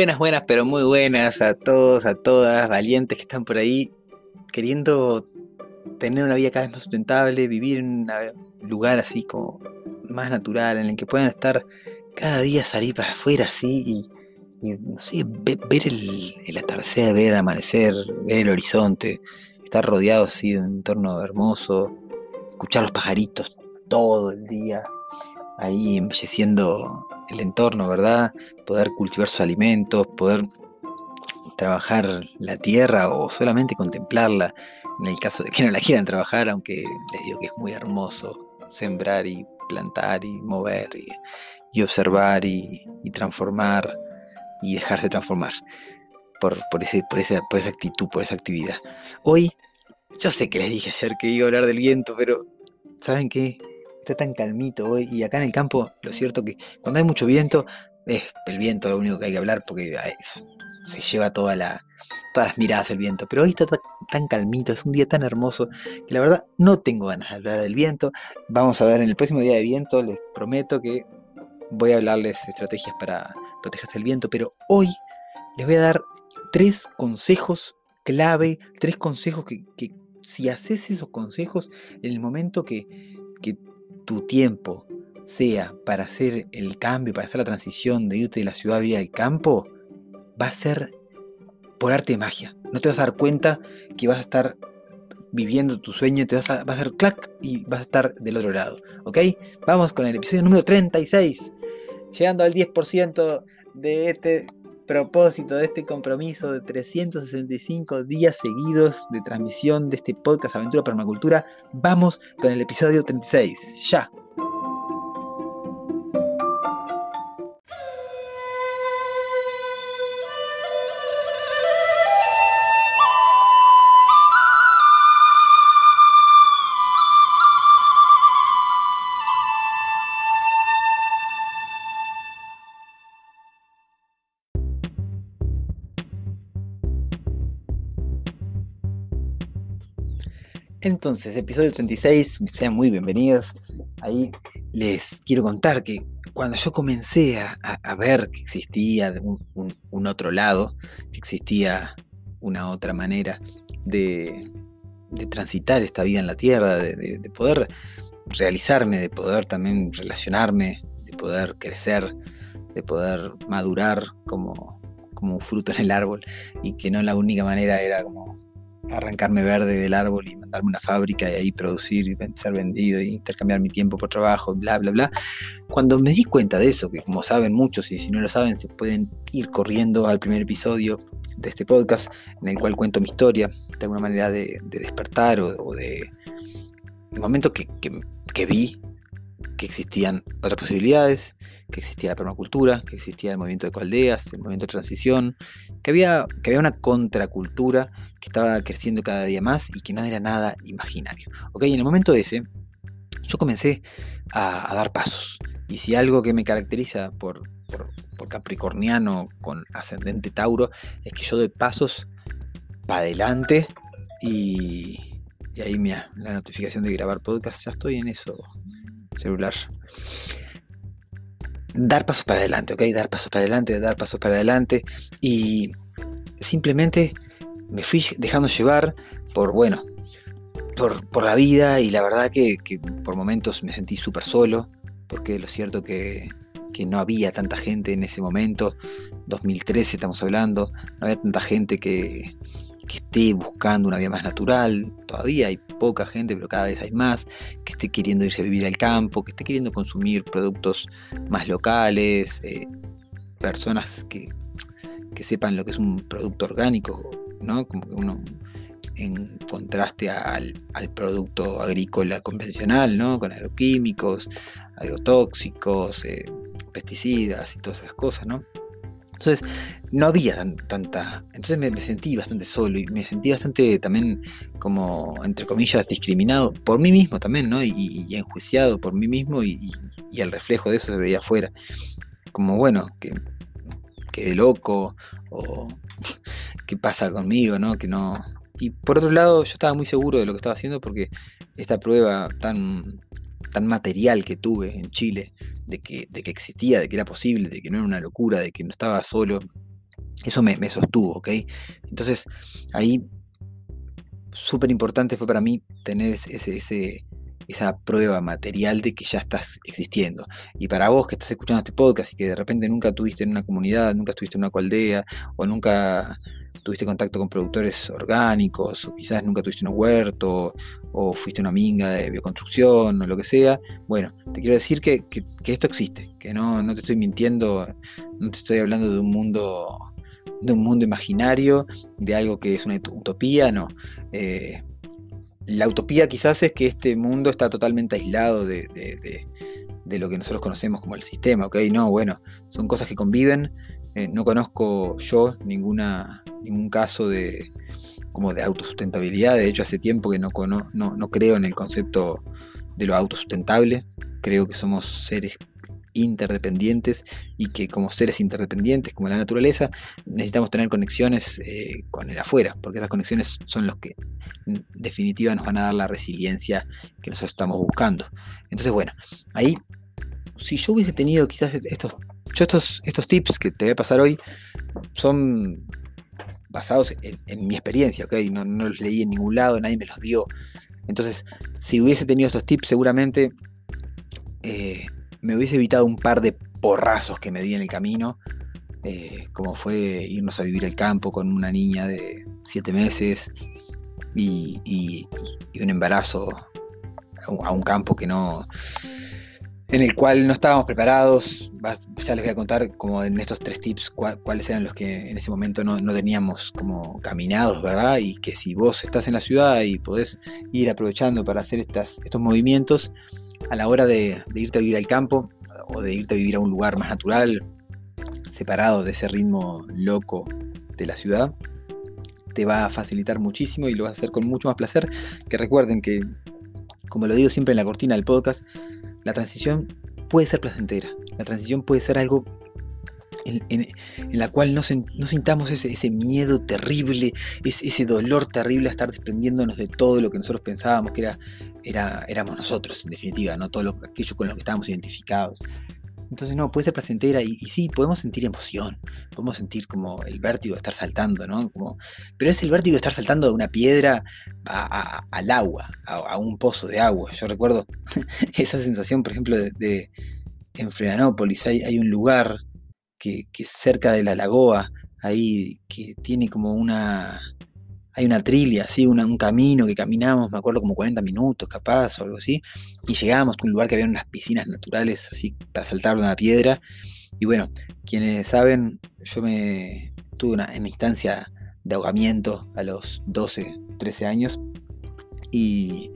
Buenas, buenas, pero muy buenas a todos, a todas, valientes que están por ahí, queriendo tener una vida cada vez más sustentable, vivir en un lugar así como más natural, en el que puedan estar cada día salir para afuera así y, no sé, ver, el, el, atardecer, ver el amanecer, ver el horizonte, estar rodeado así de un entorno hermoso, escuchar los pajaritos todo el día, ahí embelleciendo el entorno, ¿verdad? Poder cultivar sus alimentos, poder trabajar la tierra o solamente contemplarla, en el caso de que no la quieran trabajar, aunque les digo que es muy hermoso sembrar y plantar y mover y, observar y, transformar y dejarse transformar por, por, por, esa, por esa actitud, por esa actividad. Hoy, yo sé que les dije ayer que iba a hablar del viento, pero ¿saben qué? Está tan calmito hoy. Y acá en el campo, lo cierto que cuando hay mucho viento, es el viento lo único que hay que hablar porque se lleva todas las miradas el viento. Pero hoy está tan calmito, es un día tan hermoso que la verdad no tengo ganas de hablar del viento. Vamos a ver en el próximo día de viento, les prometo que voy a hablarles estrategias para protegerse del viento. Pero hoy les voy a dar tres consejos clave, tres consejos que, si haces esos consejos en el momento que tu tiempo sea para hacer el cambio, para hacer la transición de irte de la ciudad a vivir al campo, va a ser por arte de magia. No te vas a dar cuenta que vas a estar viviendo tu sueño, te vas a, va a hacer clac y vas a estar del otro lado. ¿Ok? Vamos con el episodio número 36. Llegando al 10% de este propósito, de este compromiso de 365 días seguidos de transmisión de este podcast Aventura Permacultura, vamos con el episodio 36. Ya. Entonces, episodio 36, sean muy bienvenidos. Ahí les quiero contar que cuando yo comencé a, ver que existía un, otro lado, que existía una otra manera de, transitar esta vida en la Tierra, de, poder realizarme, de poder también relacionarme, de poder crecer, de poder madurar como, como un fruto en el árbol y que no la única manera era como arrancarme verde del árbol y mandarme una fábrica y ahí producir y ser vendido y intercambiar mi tiempo por trabajo, bla, bla, bla. Cuando me di cuenta de eso, que como saben muchos y si no lo saben, se pueden ir corriendo al primer episodio de este podcast en el cual cuento mi historia de alguna manera de, despertar o, de el momento que, que vi que existían otras posibilidades, que existía la permacultura, que existía el movimiento de coaldeas, el movimiento de transición, que había, que había una contracultura que estaba creciendo cada día más y que no era nada imaginario. Ok, en el momento ese, yo comencé a, dar pasos. Y si algo que me caracteriza por, por, capricorniano con ascendente Tauro es que yo doy pasos para adelante y, y ahí mira, la notificación de grabar podcast, ya estoy en eso, celular. Dar pasos para adelante, ¿ok? Dar pasos para adelante, dar pasos para adelante. Y simplemente me fui dejando llevar por, bueno, por, la vida y la verdad que, por momentos me sentí súper solo, porque lo cierto que, que no había tanta gente en ese momento, 2013 estamos hablando, no había tanta gente que, que esté buscando una vida más natural, todavía hay poca gente, pero cada vez hay más, que esté queriendo irse a vivir al campo, que esté queriendo consumir productos más locales, eh, personas que, que, sepan lo que es un producto orgánico, ¿no? Como que uno en contraste al, producto agrícola convencional, ¿no? Con agroquímicos, agrotóxicos, eh, pesticidas y todas esas cosas, ¿no? Entonces, no había tanta. Entonces me, sentí bastante solo y me sentí bastante también, como, entre comillas, discriminado por mí mismo también, ¿no? Y, enjuiciado por mí mismo y, el reflejo de eso se veía afuera. Como, bueno, que, que de loco o qué pasa conmigo, ¿no? Que no. Y por otro lado, yo estaba muy seguro de lo que estaba haciendo porque esta prueba tan tan material que tuve en Chile, de que, de que existía, de que era posible, de que no era una locura, de que no estaba solo, eso me, sostuvo, ¿ok? Entonces, ahí súper importante fue para mí tener ese, ese, esa prueba material de que ya estás existiendo. Y para vos que estás escuchando este podcast y que de repente nunca tuviste en una comunidad, nunca estuviste en una cualdea, o nunca tuviste contacto con productores orgánicos, o quizás nunca tuviste un huerto, o fuiste una minga de bioconstrucción, o lo que sea, bueno, te quiero decir que, esto existe, que no, no te estoy mintiendo, no te estoy hablando de un mundo de un mundo imaginario, de algo que es una utopía, no. Eh, la utopía quizás es que este mundo está totalmente aislado de, de, lo que nosotros conocemos como el sistema, ¿ok? No, bueno, son cosas que conviven. Eh, no conozco yo ninguna, ningún caso de, como de autosustentabilidad. De hecho, hace tiempo que no, no, no creo en el concepto de lo autosustentable. Creo que somos seres interdependientes y que como seres interdependientes, como la naturaleza, necesitamos tener conexiones eh, con el afuera, porque esas conexiones son los que en definitiva nos van a dar la resiliencia que nosotros estamos buscando. Entonces, bueno, ahí, si yo hubiese tenido quizás estos, yo estos, estos tips que te voy a pasar hoy, son basados en, mi experiencia, ¿ok? No, no los leí en ningún lado, nadie me los dio. Entonces, si hubiese tenido estos tips, seguramente eh, me hubiese evitado un par de porrazos que me di en el camino, eh, como fue irnos a vivir al campo con una niña de siete meses y, un embarazo a un, campo que no en el cual no estábamos preparados. Ya les voy a contar como en estos tres tips cuáles eran los que en ese momento no, teníamos como caminados, ¿verdad? Y que si vos estás en la ciudad y podés ir aprovechando para hacer estos movimientos, a la hora de, irte a vivir al campo o de irte a vivir a un lugar más natural, separado de ese ritmo loco de la ciudad, te va a facilitar muchísimo y lo vas a hacer con mucho más placer. Que recuerden que, como lo digo siempre en la cortina del podcast, la transición puede ser placentera. La transición puede ser algo en, la cual no, sintamos ese, miedo terrible, ese, dolor terrible a estar desprendiéndonos de todo lo que nosotros pensábamos que era, éramos nosotros, en definitiva, no todo lo, aquello con lo que estábamos identificados. Entonces, no, puede ser placentera y, sí, podemos sentir emoción, podemos sentir como el vértigo de estar saltando, ¿no? Pero es el vértigo de estar saltando de una piedra al agua, a, un pozo de agua. Yo recuerdo esa sensación, por ejemplo, de, en Frenanópolis hay, hay, un lugar que, cerca de la lagoa, ahí que tiene como una, hay una trilla, así, un camino que caminamos, me acuerdo como 40 minutos capaz o algo así, y llegamos a un lugar que había unas piscinas naturales así para saltar una piedra. Y bueno, quienes saben, yo me tuve una, instancia de ahogamiento a los 12, 13 años y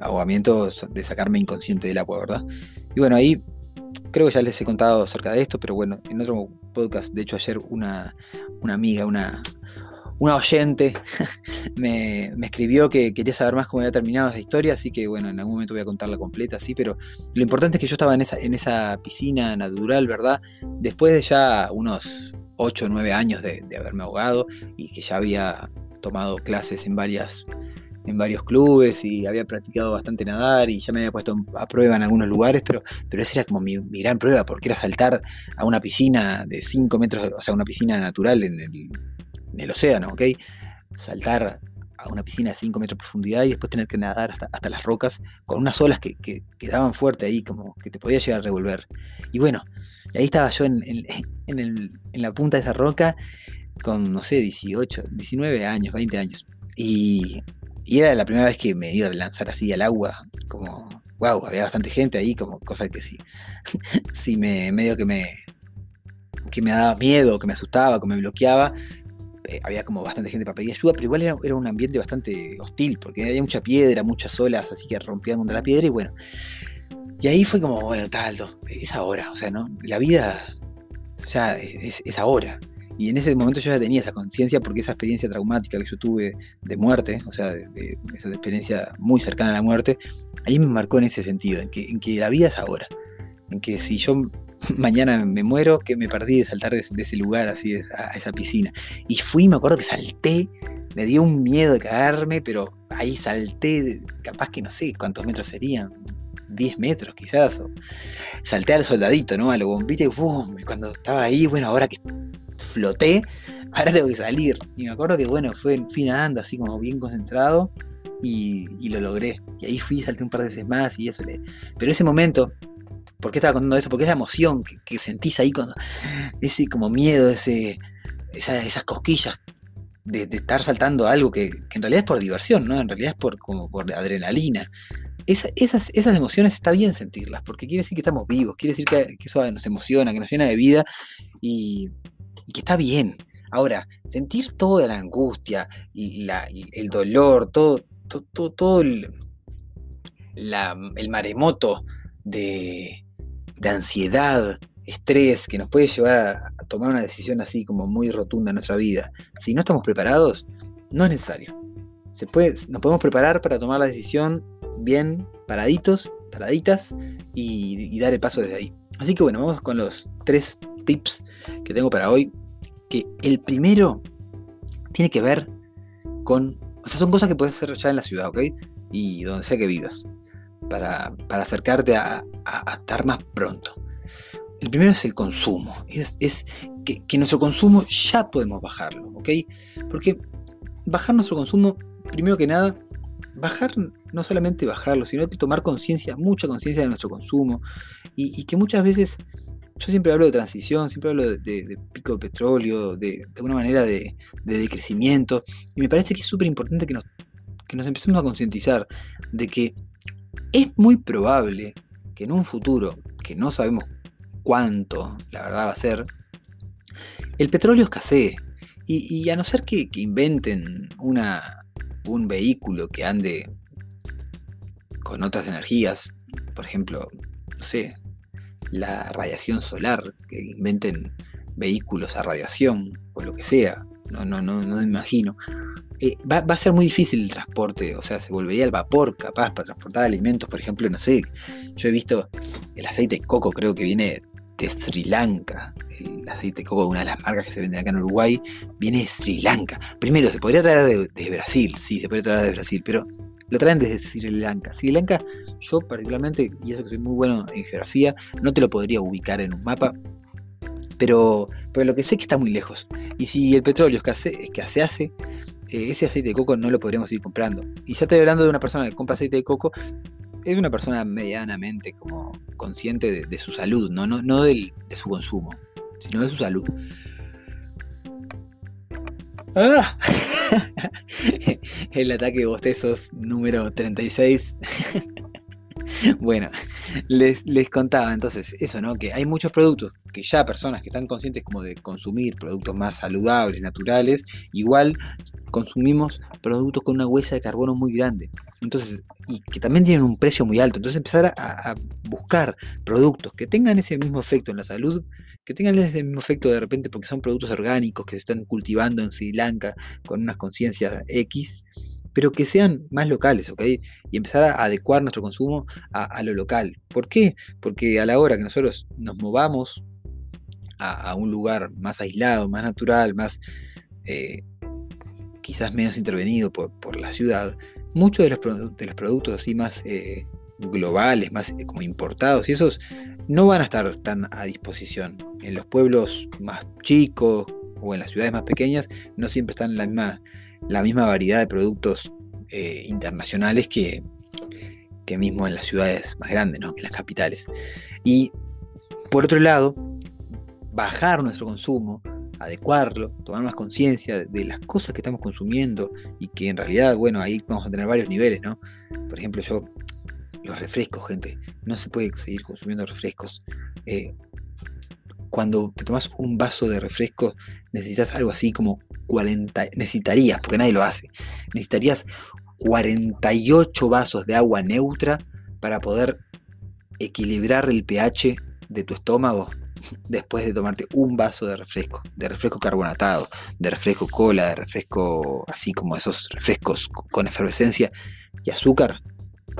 ahogamiento de sacarme inconsciente del agua, ¿verdad? Y bueno, ahí creo que ya les he contado acerca de esto, pero bueno, en otro podcast, de hecho ayer una, amiga, una, una oyente me, escribió que quería saber más cómo había terminado esa historia, así que bueno, en algún momento voy a contarla completa, sí, pero lo importante es que yo estaba en esa, en esa piscina natural, ¿verdad? Después de ya unos 8 o 9 años de, de haberme ahogado y que ya había tomado clases en varias en varios clubes y había practicado bastante nadar y ya me había puesto a prueba en algunos lugares, pero, pero esa era como mi, gran prueba, porque era saltar a una piscina de 5 metros, o sea, una piscina natural en el, océano, ¿ok? Saltar a una piscina de 5 metros de profundidad y después tener que nadar hasta, las rocas con unas olas que, que, daban fuerte ahí, como que te podía llegar a revolver. Y bueno, ahí estaba yo en, en, en la punta de esa roca con, no sé, 18, 19 años, 20 años. Y y era la primera vez que me iba a lanzar así al agua, como, wow, había bastante gente ahí, como cosa que sí, sí me, medio que me, que me daba miedo, que me asustaba, que me bloqueaba, eh, había como bastante gente para pedir ayuda, pero igual era, era, un ambiente bastante hostil, porque había mucha piedra, muchas olas, así que rompían contra la piedra y bueno. Y ahí fue como, bueno, Taldo, es ahora, o sea, ¿no? La vida ya es, ahora. Y en ese momento yo ya tenía esa conciencia porque esa experiencia traumática que yo tuve de muerte, o sea, de, esa experiencia muy cercana a la muerte, ahí me marcó en ese sentido, en que, la vida es ahora. En que si yo mañana me muero, que me perdí de saltar de, ese lugar, así, a, esa piscina. Y fui, me acuerdo que salté, me dio un miedo de caerme, pero ahí salté, capaz que no sé cuántos metros serían, 10 metros quizás. salté al soldadito, ¿no? A lo bombito y ¡boom! cuando estaba ahí, bueno, ahora que floté, ahora tengo que salir. Y me acuerdo que, bueno, fue, fui nadando así como bien concentrado y, lo logré. Y ahí fui, salté un par de veces más y eso le... Pero ese momento, ¿por qué estaba contando eso? Porque esa emoción que, sentís ahí cuando... Ese como miedo, ese, esas cosquillas de, estar saltando algo que, en realidad es por diversión, ¿no? En realidad es por, como por adrenalina esas, esas emociones está bien sentirlas, porque quiere decir que estamos vivos, quiere decir que, eso nos emociona, que nos llena de vida y, que está bien. Ahora, sentir toda la angustia, y el dolor, todo, todo, todo, el, maremoto de, ansiedad, estrés que nos puede llevar a, tomar una decisión así como muy rotunda en nuestra vida, si no estamos preparados, no es necesario. Se puede, nos podemos preparar para tomar la decisión bien paraditos, paraditas y, dar el paso desde ahí. Así que bueno, vamos con los tres tips que tengo para hoy. Que el primero tiene que ver con. O sea, son cosas que puedes hacer ya en la ciudad, ¿ok? Y donde sea que vivas. Para, acercarte a, estar más pronto. El primero es el consumo. Es, que, que, nuestro consumo ya podemos bajarlo, ¿ok? Porque bajar nuestro consumo, primero que nada, bajar, no solamente bajarlo, sino tomar conciencia, mucha conciencia de nuestro consumo y, que muchas veces, yo siempre hablo de transición, siempre hablo de, pico de petróleo, de, de alguna manera de, decrecimiento y me parece que es súper importante que nos, que nos empecemos a concientizar de que es muy probable que en un futuro, que no sabemos cuánto la verdad va a ser, el petróleo escasee. Y, a no ser que inventen una, un vehículo que ande con otras energías, por ejemplo, no sé, la radiación solar, que inventen vehículos a radiación o lo que sea, no, no, no, no me imagino. Eh, va, a ser muy difícil el transporte, o sea, se volvería el vapor capaz para transportar alimentos, por ejemplo, no sé, yo he visto el aceite de coco, creo que viene de Sri Lanka, el aceite de coco una de las marcas que se venden acá en Uruguay, viene de Sri Lanka. Primero, se podría traer de, Brasil, sí, se podría traer de Brasil, pero lo traen desde Sri Lanka. Sri Lanka, yo particularmente, y eso que soy muy bueno en geografía, no te lo podría ubicar en un mapa, pero, pero lo que sé es que está muy lejos. Y si el petróleo es que se hace, eh, ese aceite de coco no lo podríamos ir comprando. Y ya estoy hablando de una persona que compra aceite de coco es una persona medianamente como consciente de, su salud, no, no, no de su consumo, sino de su salud. ¡Ah! El ataque de bostezos número 36. bueno, les, les, contaba entonces eso, ¿no? Que hay muchos productos que ya personas que están conscientes como de consumir productos más saludables, naturales, igual consumimos productos con una huella de carbono muy grande. Entonces, y que también tienen un precio muy alto. Entonces empezar a, buscar productos que tengan ese mismo efecto en la salud, que tengan ese mismo efecto de repente porque son productos orgánicos que se están cultivando en Sri Lanka con unas conciencias X, pero que sean más locales, ¿ok? Y empezar a adecuar nuestro consumo a, lo local. ¿Por qué? Porque a la hora que nosotros nos movamos a, un lugar más aislado, más natural, más... Eh, quizás menos intervenido por, la ciudad, muchos de los, de los productos así más eh, globales, más eh, como importados y esos no van a estar tan a disposición. En los pueblos más chicos o en las ciudades más pequeñas no siempre están la misma, la misma variedad de productos eh, internacionales que, que mismo en las ciudades más grandes, ¿no? que en las capitales. Y por otro lado, bajar nuestro consumo, adecuarlo, tomar más conciencia de las cosas que estamos consumiendo y que en realidad, bueno, ahí vamos a tener varios niveles, ¿no? Por ejemplo, yo, los refrescos, gente, no se puede seguir consumiendo refrescos. Eh, cuando te tomas un vaso de refresco, necesitas algo así como 40, necesitarías, porque nadie lo hace, necesitarías 48 vasos de agua neutra para poder equilibrar el pH de tu estómago después de tomarte un vaso de refresco, de refresco carbonatado, de refresco cola, de refresco así como esos refrescos con efervescencia y azúcar,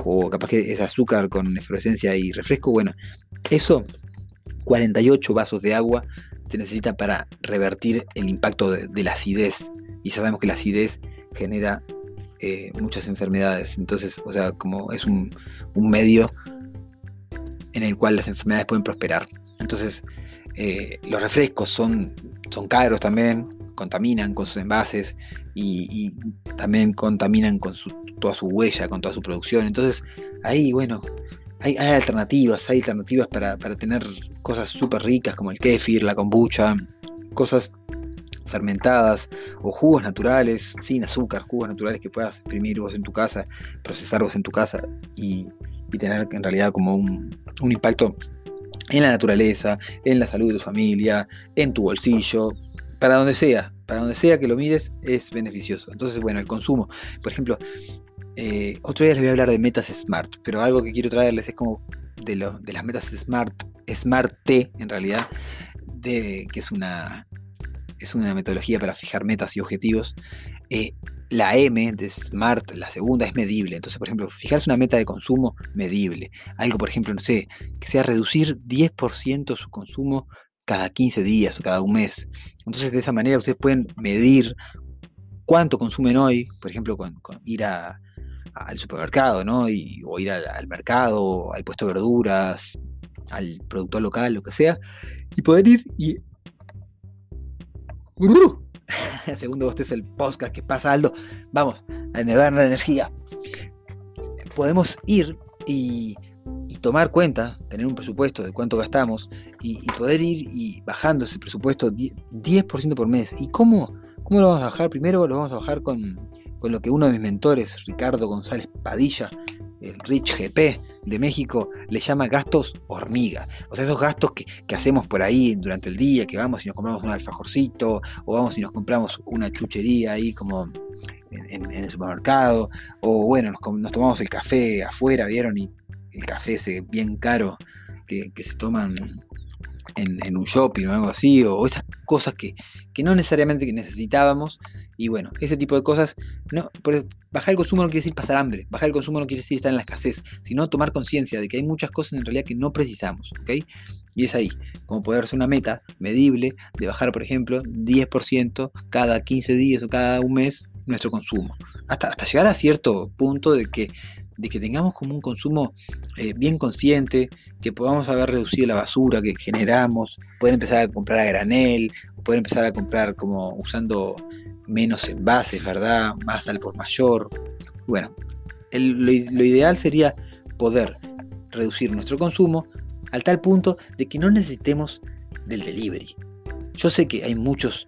o capaz que es azúcar con efervescencia y refresco, bueno, eso 48 vasos de agua se necesita para revertir el impacto de, la acidez. Y sabemos que la acidez genera eh, muchas enfermedades. Entonces, o sea, como es un, medio en el cual las enfermedades pueden prosperar. Entonces, eh, los refrescos son, son caros también, contaminan con sus envases y, también contaminan con toda su huella, con toda su producción. Entonces, ahí, bueno, hay, alternativas, hay alternativas para, tener cosas súper ricas como el kéfir, la kombucha, cosas fermentadas o jugos naturales, sin azúcar, jugos naturales que puedas exprimir vos en tu casa, procesar vos en tu casa y, tener en realidad como un, un, impacto en la naturaleza, en la salud de tu familia, en tu bolsillo, para donde sea, para donde sea que lo mires es beneficioso. Entonces, bueno, el consumo, por ejemplo, eh, otro día les voy a hablar de metas smart, pero algo que quiero traerles es como de, lo, de las metas smart, smart T en realidad, de, que es una, es una metodología para fijar metas y objetivos. Eh, la M de Smart, la segunda, es medible. Entonces, por ejemplo, fijarse una meta de consumo medible. Algo, por ejemplo, no sé, que sea reducir 10% su consumo cada 15 días o cada un mes. Entonces, de esa manera ustedes pueden medir cuánto consumen hoy, por ejemplo, con ir a, al supermercado, ¿no? Y, o ir al, mercado, al puesto de verduras, al productor local, lo que sea, y poder ir y... Segundo usted es el podcast que pasa Aldo. Vamos, a negar la energía. Podemos ir y, tomar cuenta, tener un presupuesto de cuánto gastamos y, poder ir y bajando ese presupuesto 10%, por mes. ¿Y cómo, cómo lo vamos a bajar? Primero lo vamos a bajar con, con lo que uno de mis mentores, Ricardo González Padilla, el Rich GP de México, le llama gastos hormiga. O sea, esos gastos que, hacemos por ahí durante el día, que vamos y nos compramos un alfajorcito, o vamos y nos compramos una chuchería ahí como en, el supermercado, o bueno, nos, tomamos el café afuera, ¿vieron? Y el café ese bien caro que, se toman en, un shopping o algo así, o esas cosas que, que no necesariamente necesitábamos, y bueno, ese tipo de cosas, no, bajar el consumo no quiere decir pasar hambre, bajar el consumo no quiere decir estar en la escasez, sino tomar conciencia de que hay muchas cosas en realidad que no precisamos. Y es ahí, como poder ser una meta medible de bajar, por ejemplo, 10% cada 15 días o cada un mes nuestro consumo. Hasta, hasta llegar a cierto punto de que, de que tengamos como un consumo eh, bien consciente, que podamos haber reducido la basura que generamos, poder empezar a comprar a granel, poder empezar a comprar como usando menos envases, ¿verdad? Más al por mayor. Bueno, lo, ideal sería poder reducir nuestro consumo al tal punto de que no necesitemos del delivery. Yo sé que hay muchas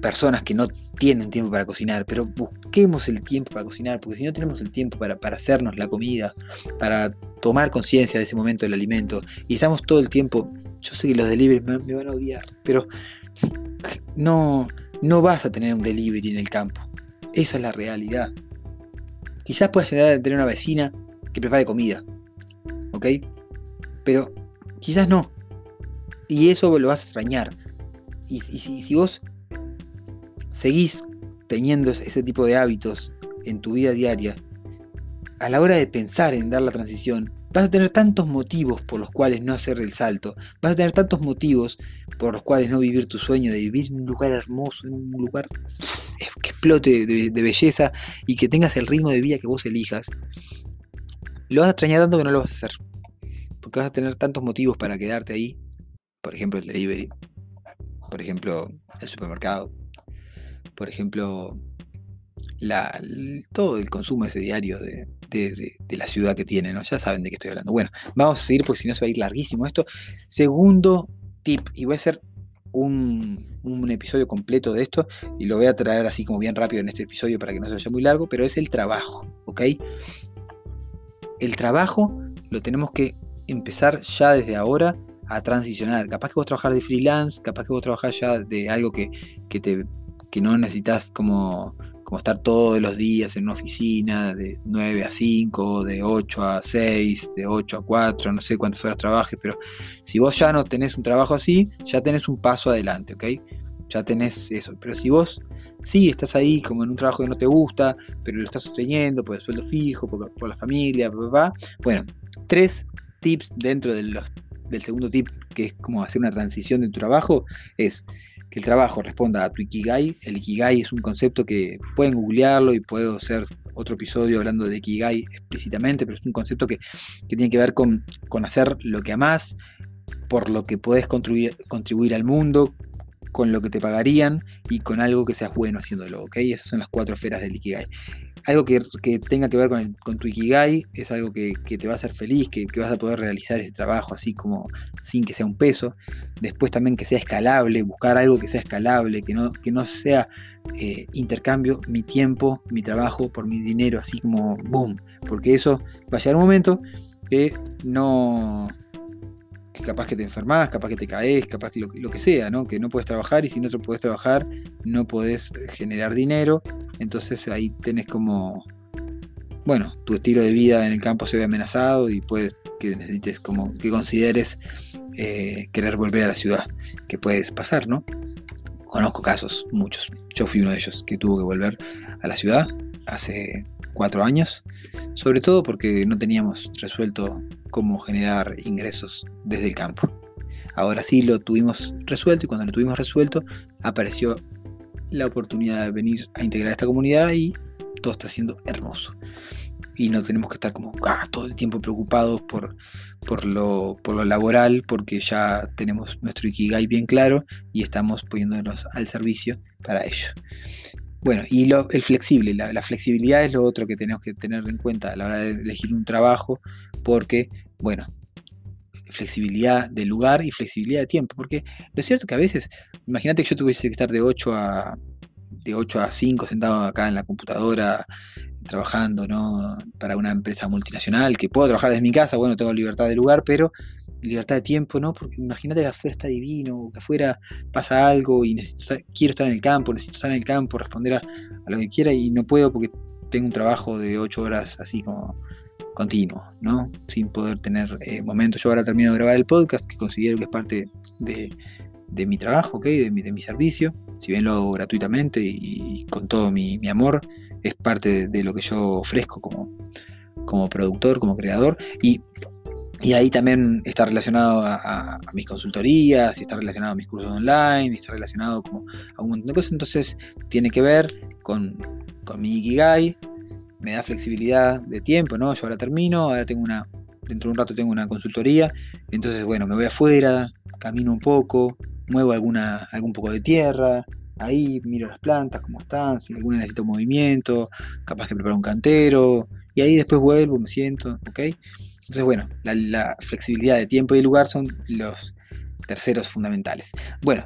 personas que no tienen tiempo para cocinar, pero busquemos el tiempo para cocinar, porque si no tenemos el tiempo para, para hacernos la comida, para tomar conciencia de ese momento del alimento, y estamos todo el tiempo, yo sé que los delivery me, van a odiar, pero no, no vas a tener un delivery en el campo. Esa es la realidad. Quizás puedas tener una vecina que prepare comida. ¿Ok? Pero quizás no. Y eso lo vas a extrañar. Y, si, vos seguís teniendo ese tipo de hábitos en tu vida diaria, a la hora de pensar en dar la transición, vas a tener tantos motivos por los cuales no hacer el salto, vas a tener tantos motivos por los cuales no vivir tu sueño de vivir en un lugar hermoso, en un lugar que explote de, belleza y que tengas el ritmo de vida que vos elijas, lo vas a extrañar tanto que no lo vas a hacer. Porque vas a tener tantos motivos para quedarte ahí. Por ejemplo, el delivery. Por ejemplo, el supermercado. Por ejemplo, todo el consumo ese diario de, la ciudad que tiene, ¿no? Ya saben de qué estoy hablando. Bueno, vamos a seguir porque si no se va a ir larguísimo esto. Segundo tip, y voy a hacer un, episodio completo de esto y lo voy a traer así como bien rápido en este episodio para que no se vaya muy largo, pero es el trabajo, ¿ok? El trabajo lo tenemos que empezar ya desde ahora a transicionar. Capaz que vos trabajar de freelance, capaz que vos trabajar ya de algo que, que, te, que no necesitas como como estar todos los días en una oficina de 9 a 5, de 8 a 6, de 8 a 4, no sé cuántas horas trabajes, pero si vos ya no tenés un trabajo así, ya tenés un paso adelante, ¿ok? Ya tenés eso. Pero si vos sí estás ahí como en un trabajo que no te gusta, pero lo estás sosteniendo por el sueldo fijo, por, la familia, papá, bueno, tres tips dentro de los, del segundo tip, que es como hacer una transición de tu trabajo, es que el trabajo responda a tu Ikigai. El Ikigai es un concepto que pueden googlearlo y puedo hacer otro episodio hablando de Ikigai explícitamente, pero es un concepto que, tiene que ver con, con, hacer lo que amás, por lo que contribuir, contribuir al mundo, con lo que te pagarían y con algo que seas bueno haciéndolo, ¿ok? Esas son las cuatro esferas del Ikigai algo que, tenga que ver con, tu Ikigai es algo que, te va a hacer feliz, que, vas a poder realizar ese trabajo así como sin que sea un peso. Después también que sea escalable, buscar algo que sea escalable, que no, que no sea eh, intercambio mi tiempo, mi trabajo por mi dinero, así como boom. Porque eso va a llegar un momento que no, capaz que te enfermas, capaz que te caes, capaz que lo, que sea, ¿no? Que no puedes trabajar y si no te puedes trabajar, no puedes generar dinero entonces ahí tenés como, bueno, tu estilo de vida en el campo se ve amenazado y puedes que necesites como que consideres eh, querer volver a la ciudad, que puedes pasar, ¿no? Conozco casos, muchos. Yo fui uno de ellos que tuvo que volver a la ciudad hace cuatro años, sobre todo porque no teníamos resuelto cómo generar ingresos desde el campo. Ahora sí lo tuvimos resuelto y cuando lo tuvimos resuelto apareció la oportunidad de venir a integrar esta comunidad y todo está siendo hermoso. Y no tenemos que estar como ah, todo el tiempo preocupados por, por, lo, por lo laboral, porque ya tenemos nuestro Ikigai bien claro y estamos poniéndonos al servicio para ello. Bueno, y lo, el flexible, la, la, flexibilidad es lo otro que tenemos que tener en cuenta a la hora de elegir un trabajo, porque, bueno, flexibilidad de lugar y flexibilidad de tiempo, porque lo cierto es que a veces Imagínate que yo tuviese que estar de 8 a, de 8 a 5 sentado acá en la computadora trabajando ¿no? para una empresa multinacional, que puedo trabajar desde mi casa, bueno, tengo libertad de lugar, pero libertad de tiempo, ¿no? Porque imagínate que afuera está divino, que afuera pasa algo y quiero estar en el campo, necesito estar en el campo, responder a, lo que quiera y no puedo porque tengo un trabajo de 8 horas así como continuo, ¿no? Sin poder tener eh, momentos. Yo ahora termino de grabar el podcast, que considero que es parte de, de mi trabajo, de, mi, de mi servicio, si bien lo hago gratuitamente y, con todo mi, amor, es parte de, lo que yo ofrezco como, como productor, como creador, y, ahí también está relacionado a, mis consultorías, y está relacionado a mis cursos online, y está relacionado como a un montón de cosas, entonces tiene que ver con, con mi Ikigai, me da flexibilidad de tiempo, ¿no? Yo ahora termino, ahora tengo una, dentro de un rato tengo una consultoría, entonces bueno, me voy afuera, camino un poco, muevo alguna, algún poco de tierra, ahí miro las plantas, cómo están, si alguna necesita movimiento, capaz que preparo un cantero, y ahí después vuelvo, me siento, ¿ok? Entonces, bueno, la, flexibilidad de tiempo y lugar son los terceros fundamentales. Bueno,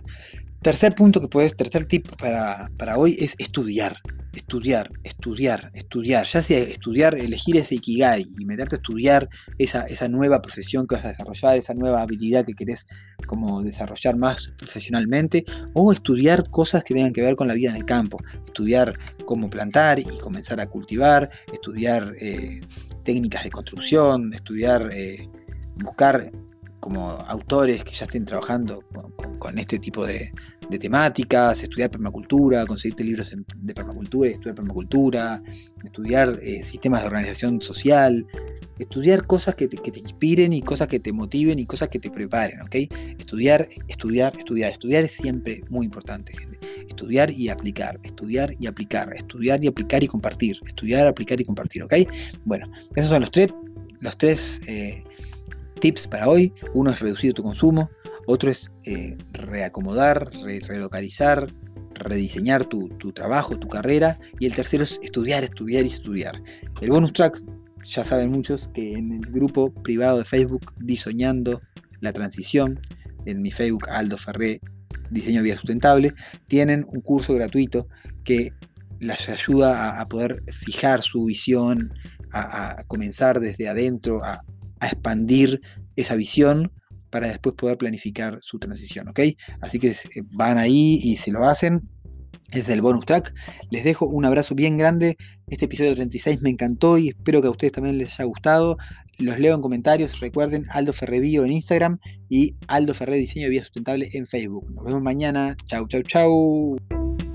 tercer punto que puedes, tercer tip para, para hoy es estudiar estudiar, estudiar, estudiar, ya sea estudiar, elegir ese Ikigai y meterte a estudiar esa, esa nueva profesión que vas a desarrollar, esa nueva habilidad que querés como desarrollar más profesionalmente, o estudiar cosas que tengan que ver con la vida en el campo, estudiar cómo plantar y comenzar a cultivar, estudiar eh, técnicas de construcción, estudiar, eh, buscar como autores que ya estén trabajando con este tipo de, temáticas, estudiar permacultura, conseguirte libros de permacultura, estudiar permacultura, estudiar eh, sistemas de organización social, estudiar cosas que te, inspiren y cosas que te motiven y cosas que te preparen, ¿ok? Estudiar, estudiar, estudiar. Estudiar es siempre muy importante, gente. Estudiar y aplicar, estudiar y aplicar, estudiar y aplicar y compartir, estudiar, aplicar y compartir, ¿ok? Bueno, esos son los tres, los tres eh, tips para hoy. Uno es reducir tu consumo, otro es eh, reacomodar, relocalizar, rediseñar tu, trabajo, tu carrera. Y el tercero es estudiar, estudiar y estudiar. El bonus track, ya saben muchos, que en el grupo privado de Facebook Diseñando la Transición, en mi Facebook Aldo Ferré Diseño Vía Sustentable, tienen un curso gratuito que les ayuda a, poder fijar su visión, a, comenzar desde adentro, a, a expandir esa visión para después poder planificar su transición, ¿ok? Así que van ahí y se lo hacen. Es el bonus track. Les dejo un abrazo bien grande. Este episodio 36 me encantó y espero que a ustedes también les haya gustado. Los leo en comentarios. Recuerden Aldo Ferrebío en Instagram y Aldo Ferre Diseño de Vida Sustentable en Facebook. Nos vemos mañana. Chau, chau, chau.